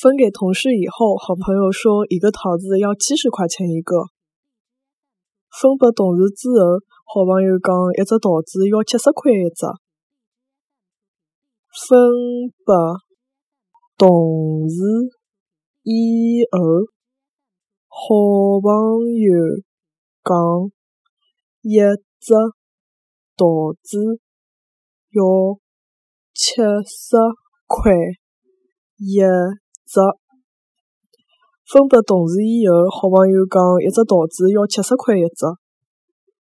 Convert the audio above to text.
分给同事以后，好朋友说一个桃子要七十块钱一个。分给同事之后，好朋友讲一只桃子要七十块一只。分给同事以后，好朋友讲一只桃子要七十块一只。分拨同事以后，好朋友讲一只桃子要七十块一只。